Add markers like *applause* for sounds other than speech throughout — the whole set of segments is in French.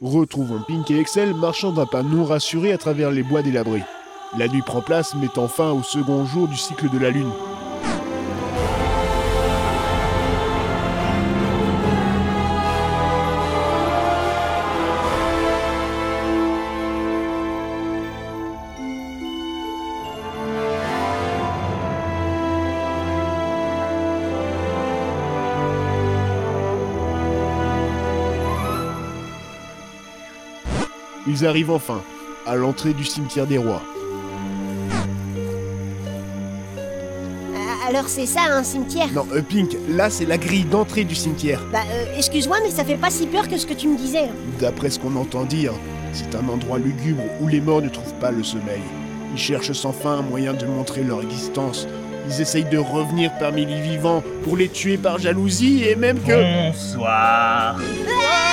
Retrouvons Pink et Excel marchant d'un pas non rassuré à travers les bois délabrés. La nuit prend place, mettant fin au second jour du cycle de la Lune. Ils arrivent enfin, à l'entrée du cimetière des rois. Euh, Alors c'est ça un cimetière Non, euh, Pink, là c'est la grille d'entrée du cimetière. Bah euh, excuse-moi mais ça fait pas si peur que ce que tu me disais. D'après ce qu'on entend dire, c'est un endroit lugubre où les morts ne trouvent pas le sommeil. Ils cherchent sans fin un moyen de montrer leur existence. Ils essayent de revenir parmi les vivants pour les tuer par jalousie et même que... Bonsoir. Ah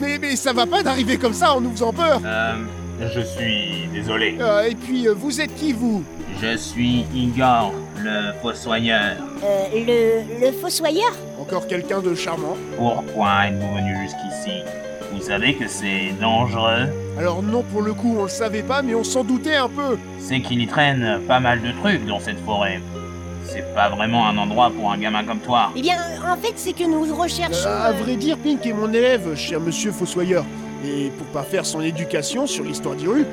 mais, mais ça va pas d'arriver comme ça en nous faisant peur Euh, je suis désolé. Euh, Et puis, euh, vous êtes qui vous? Je suis Igor, le fossoyeur. Euh, le, le fossoyeur? Encore quelqu'un de charmant Pourquoi êtes-vous venu jusqu'ici? Vous savez que c'est dangereux Alors non, pour le coup, on le savait pas, mais on s'en doutait un peu. C'est qu'il y traîne pas mal de trucs dans cette forêt. C'est pas vraiment un endroit pour un gamin comme toi. Eh bien euh, en fait c'est que nous recherchons... Euh, à euh, vrai dire, Pink est mon élève, cher monsieur Fossoyeur. Et pour pas faire son éducation sur l'histoire d'Irul,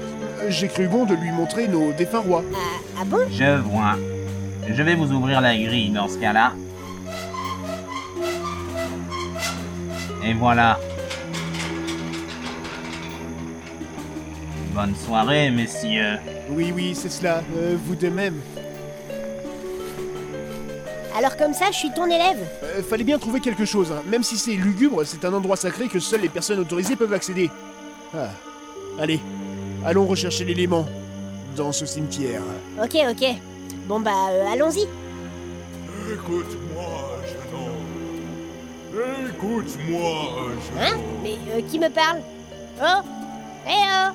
j'ai cru bon de lui montrer nos défunts rois. ah, ah bon? Je vois. Je vais vous ouvrir la grille dans ce cas-là. Et voilà. Bonne soirée, messieurs. Oui, oui, c'est cela, euh, vous de même. Alors comme ça je suis ton élève Euh, fallait bien trouver quelque chose, hein. même si c'est lugubre, c'est un endroit sacré que seules les personnes autorisées peuvent accéder. Ah. Allez, allons rechercher l'élément dans ce cimetière. Ok ok. Bon bah euh, allons-y. Écoute-moi, jeune homme. Écoute-moi, jeune Hein Mais euh, qui me parle? Oh Eh oh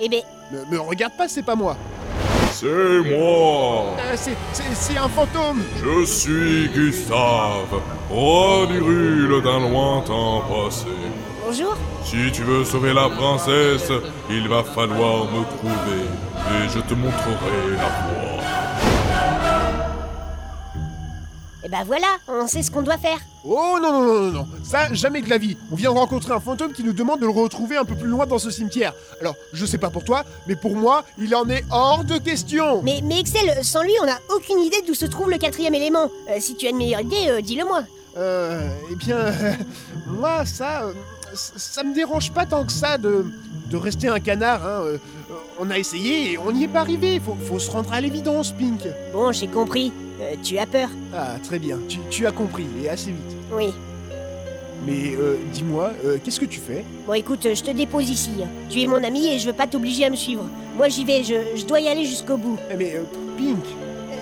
Eh ben Me, me regarde pas, c'est pas moi. C'est moi. Euh, c'est, c'est, c'est un fantôme Je suis Gustave, roi d'Irule d'un lointain passé. bonjour Si tu veux sauver la princesse, il va falloir me trouver et je te montrerai la voie. Ben voilà, on sait ce qu'on doit faire. Oh non, non, non, non, non, ça, jamais de la vie. On vient de rencontrer un fantôme qui nous demande de le retrouver un peu plus loin dans ce cimetière. Alors, je sais pas pour toi, mais pour moi, il en est hors de question. Mais, mais Excel, sans lui, on n'a aucune idée d'où se trouve le quatrième élément. Euh, si tu as une meilleure idée, euh, dis-le-moi. Euh, eh bien, euh, *laughs* moi, ça, euh, ça ça me dérange pas tant que ça de, de rester un canard. Hein. On a essayé et on n'y est pas arrivé. Faut, faut se rendre à l'évidence, Pink. Bon, j'ai compris. Euh, tu as peur Ah, très bien. Tu, tu as compris et assez vite. Oui. Mais euh, dis-moi, euh, qu'est-ce que tu fais? Bon, écoute, je te dépose ici. Tu es mon ami et je veux pas t'obliger à me suivre. Moi, j'y vais, je, je dois y aller jusqu'au bout. Eh, Mais euh, Pink,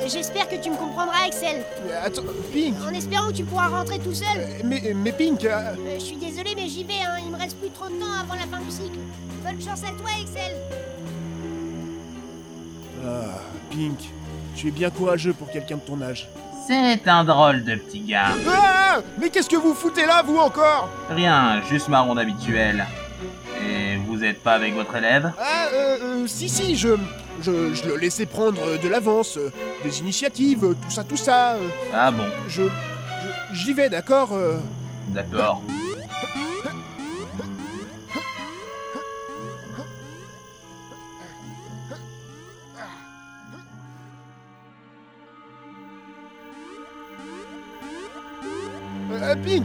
J'espère que tu me comprendras, euh, attends, Pink. En espérant que tu pourras rentrer tout seul. Mais, mais Pink, je suis désolé, mais j'y vais, hein. Il me reste plus trop de temps avant la fin du cycle. Bonne chance à toi, Excel. Ah, Pink, tu es bien courageux pour quelqu'un de ton âge. C'est un drôle de petit gars. Ah Mais qu'est-ce que vous foutez là, vous encore? Rien, juste ma ronde habituelle. Et vous êtes pas avec votre élève? Ah, euh, euh, si, si, je, je, je le laissais prendre de l'avance, euh, des initiatives, tout ça, tout ça. Ah bon, je, j'y vais, d'accord d'accord. *laughs*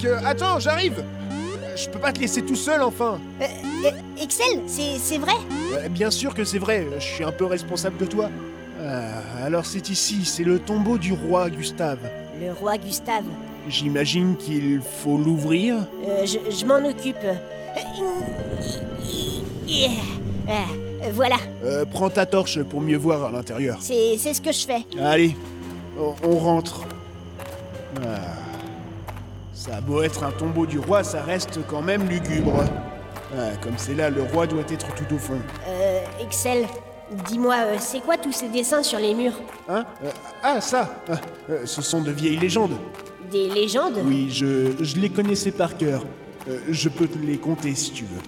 euh, euh, attends, j'arrive Euh, Je peux pas te laisser tout seul, enfin Euh, euh, Excel, c'est vrai Euh, Bien sûr que c'est vrai, je suis un peu responsable de toi. Ah, alors c'est ici, c'est le tombeau du roi Gustave. Le roi Gustave. J'imagine qu'il faut l'ouvrir Euh, je je m'en occupe. Euh, euh, voilà, Euh, Prends ta torche pour mieux voir à l'intérieur. c'est c'est ce que je fais. Allez, on, on rentre. Ah. Ça a beau être un tombeau du roi, ça reste quand même lugubre. Ah, comme c'est là, le roi doit être tout au fond. Euh, Excel, dis-moi, euh, c'est quoi tous ces dessins sur les murs Hein Euh, Ah, ça Ah, euh, Ce sont de vieilles légendes. Des légendes Oui, je, je les connaissais par cœur. Je peux te les compter si tu veux.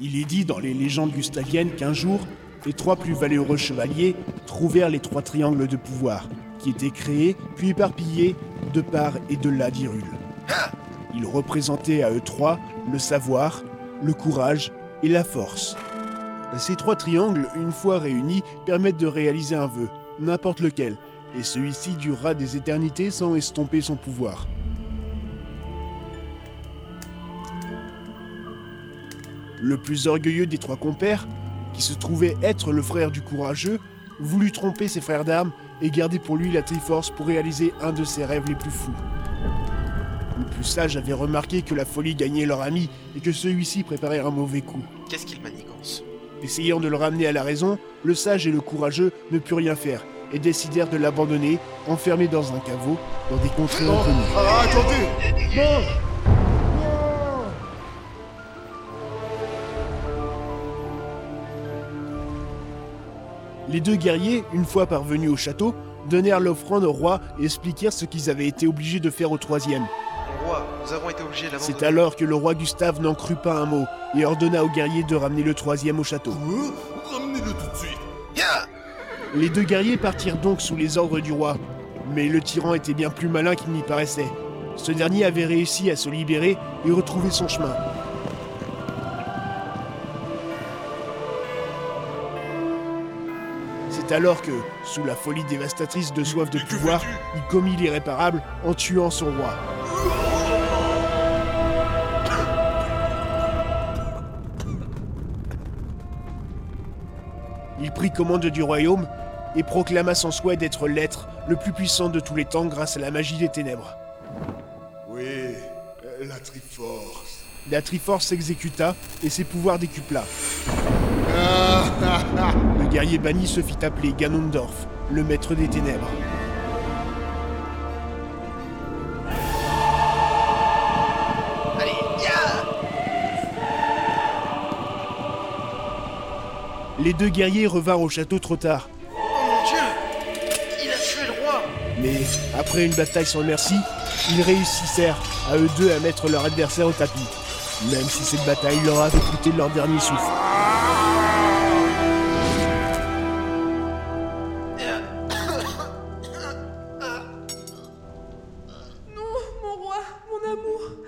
Il est dit dans les légendes gustaviennes qu'un jour, les trois plus valeureux chevaliers trouvèrent les trois triangles de pouvoir, qui étaient créés puis éparpillés de part et de là d'Irule. Ils représentaient à eux trois le savoir, le courage et la force. Ces trois triangles, une fois réunis, permettent de réaliser un vœu, n'importe lequel, et celui-ci durera des éternités sans estomper son pouvoir. Le plus orgueilleux des trois compères, qui se trouvait être le frère du courageux, voulut tromper ses frères d'armes et garder pour lui la Triforce pour réaliser un de ses rêves les plus fous. Le plus sage avait remarqué que la folie gagnait leur ami et que celui-ci préparait un mauvais coup. Qu'est-ce qu'il manigance? Essayant de le ramener à la raison, le sage et le courageux ne purent rien faire et décidèrent de l'abandonner, enfermé dans un caveau, dans des contrées inconnues. Ah, attendez Les deux guerriers, une fois parvenus au château, donnèrent l'offrande au roi et expliquèrent ce qu'ils avaient été obligés de faire au troisième. Mon roi, nous avons été obligés d'abandonner. C'est alors que le roi Gustave n'en crut pas un mot et ordonna aux guerriers de ramener le troisième au château. Quoi? Ramenez-le tout de suite. Ya Les deux guerriers partirent donc sous les ordres du roi. Mais le tyran était bien plus malin qu'il n'y paraissait. Ce dernier avait réussi à se libérer et retrouver son chemin. C'est alors que, sous la folie dévastatrice de soif de pouvoir, il commit l'irréparable en tuant son roi. Il prit commande du royaume et proclama son souhait d'être l'être le plus puissant de tous les temps grâce à la magie des ténèbres. Oui, la Triforce. La Triforce s'exécuta et ses pouvoirs décupla. *laughs* Le guerrier banni se fit appeler Ganondorf, le maître des ténèbres. Allez, ya Les deux guerriers revinrent au château trop tard, Oh mon dieu Il a tué le roi mais après une bataille sans merci, ils réussissèrent à eux deux à mettre leur adversaire au tapis, même si cette bataille leur avait coûté leur dernier souffle.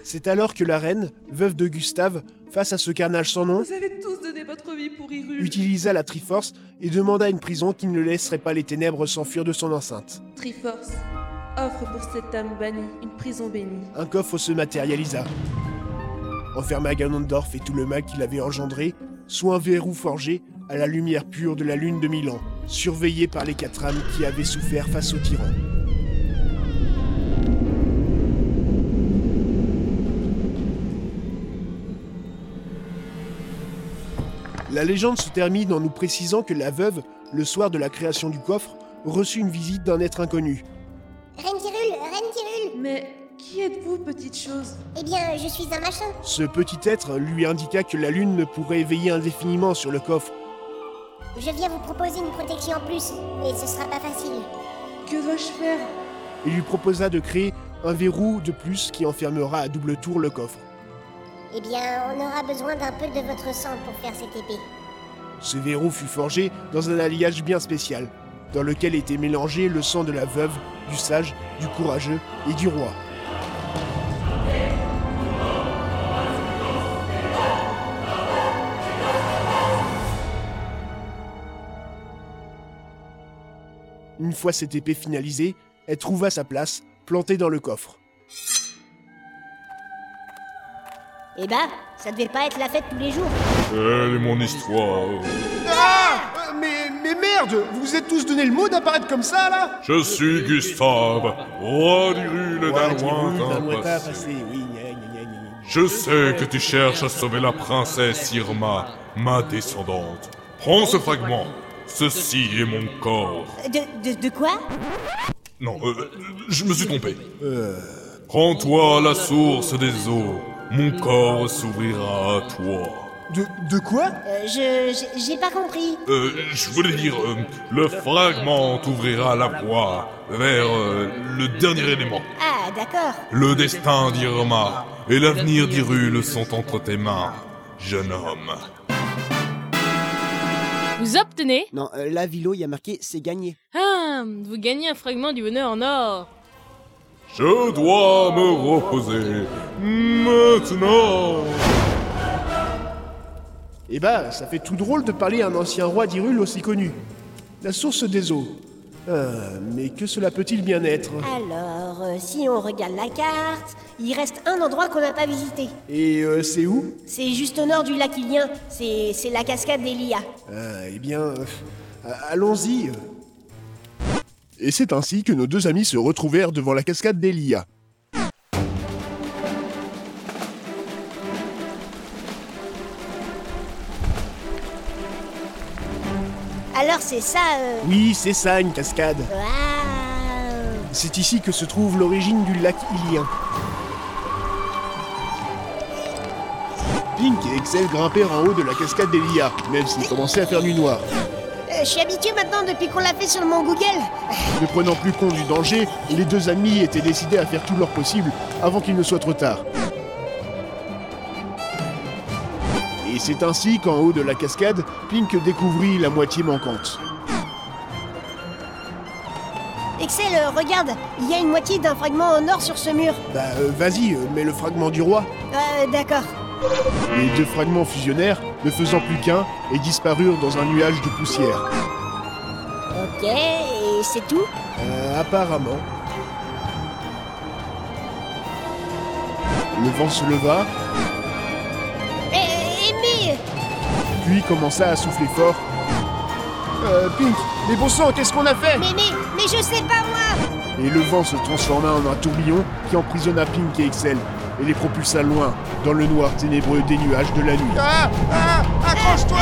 C'est alors que la reine, veuve de Gustave, face à ce carnage sans nom, vous avez tous donné votre vie pour Hyrule. utilisa la Triforce et demanda une prison qui ne laisserait pas les ténèbres s'enfuir de son enceinte. Triforce, offre pour cette âme bannie une prison bénie. Un coffre se matérialisa. Enferma Ganondorf et tout le mal qu'il avait engendré sous un verrou forgé à la lumière pure de la lune de Milan, surveillé par les quatre âmes qui avaient souffert face au tyran. La légende se termine en nous précisant que la veuve, le soir de la création du coffre, reçut une visite d'un être inconnu. Reine Tyrul, Reine Tyrul Mais qui êtes-vous, petite chose? Eh bien, je suis un machin. Ce petit être lui indiqua que la lune ne pourrait veiller indéfiniment sur le coffre. Je viens vous proposer une protection en plus, mais ce sera pas facile. Que dois-je faire? Et lui proposa de créer un verrou de plus qui enfermera à double tour le coffre. Eh bien, on aura besoin d'un peu de votre sang pour faire cette épée. Ce verrou fut forgé dans un alliage bien spécial, dans lequel était mélangé le sang de la veuve, du sage, du courageux et du roi. Une fois cette épée finalisée, elle trouva sa place, plantée dans le coffre. Eh ben, ça devait pas être la fête tous les jours. Quelle est mon histoire Ah mais, mais merde Vous vous êtes tous donné le mot d'apparaître comme ça, là Je suis Gustave, roi d'Irule d'un lointain passé. Je sais que tu cherches à sauver la princesse Irma, ma descendante. Prends ce fragment. Ceci est mon corps. De, de, de quoi? Non, euh, je me suis trompé. Prends-toi à la source des eaux. Mon corps s'ouvrira à toi. De, de quoi? Euh, Je. j'ai- pas compris. Euh, je voulais dire, euh, le fragment t'ouvrira la voie vers euh, le dernier élément. Ah, d'accord. Le destin d'Irma et l'avenir d'Irule sont entre tes mains, jeune homme. Vous obtenez? Non, euh, là, Vilo, il y a marqué c'est gagné. Ah, vous gagnez un fragment du bonheur en or. Je dois me reposer. Maintenant. Eh bah, ça fait tout drôle de parler à un ancien roi d'Hyrule aussi connu. La source des eaux. Euh, mais que cela peut-il bien être? Alors, euh, si on regarde la carte, il reste un endroit qu'on n'a pas visité. Et euh, c'est où? C'est juste au nord du lac Ilien. C'est c'est la cascade d'Elia. Ah, Eh bien, euh, allons-y. Et c'est ainsi que nos deux amis se retrouvèrent devant la cascade d'Elia. Alors c'est ça, euh... Oui, c'est ça, une cascade. C'est ici que se trouve l'origine du lac Ilien. Pink et Excel grimpèrent en haut de la cascade d'Elia, même s'il commençait à faire nuit noire. Euh, Je suis habitué maintenant depuis qu'on l'a fait sur le mont Google. *laughs* Ne prenant plus compte du danger, les deux amis étaient décidés à faire tout leur possible avant qu'il ne soit trop tard. Et c'est ainsi qu'en haut de la cascade, Pink découvrit la moitié manquante. Excel, euh, regarde, il y a une moitié d'un fragment en or sur ce mur. Bah euh, vas-y, mets le fragment du roi. Euh, d'accord. Les deux fragments fusionnèrent, ne faisant plus qu'un, et disparurent dans un nuage de poussière. Ok, et c'est tout? Euh, apparemment. Le vent se leva, Eh, Aimé puis commença à souffler fort. Euh, Pink, mais bon sang, qu'est-ce qu'on a fait? Mais, mais, mais je sais pas moi Et le vent se transforma en un tourbillon qui emprisonna Pink et Excel et les propulsa loin dans le noir ténébreux des nuages de la nuit. Ah Ah Accroche-toi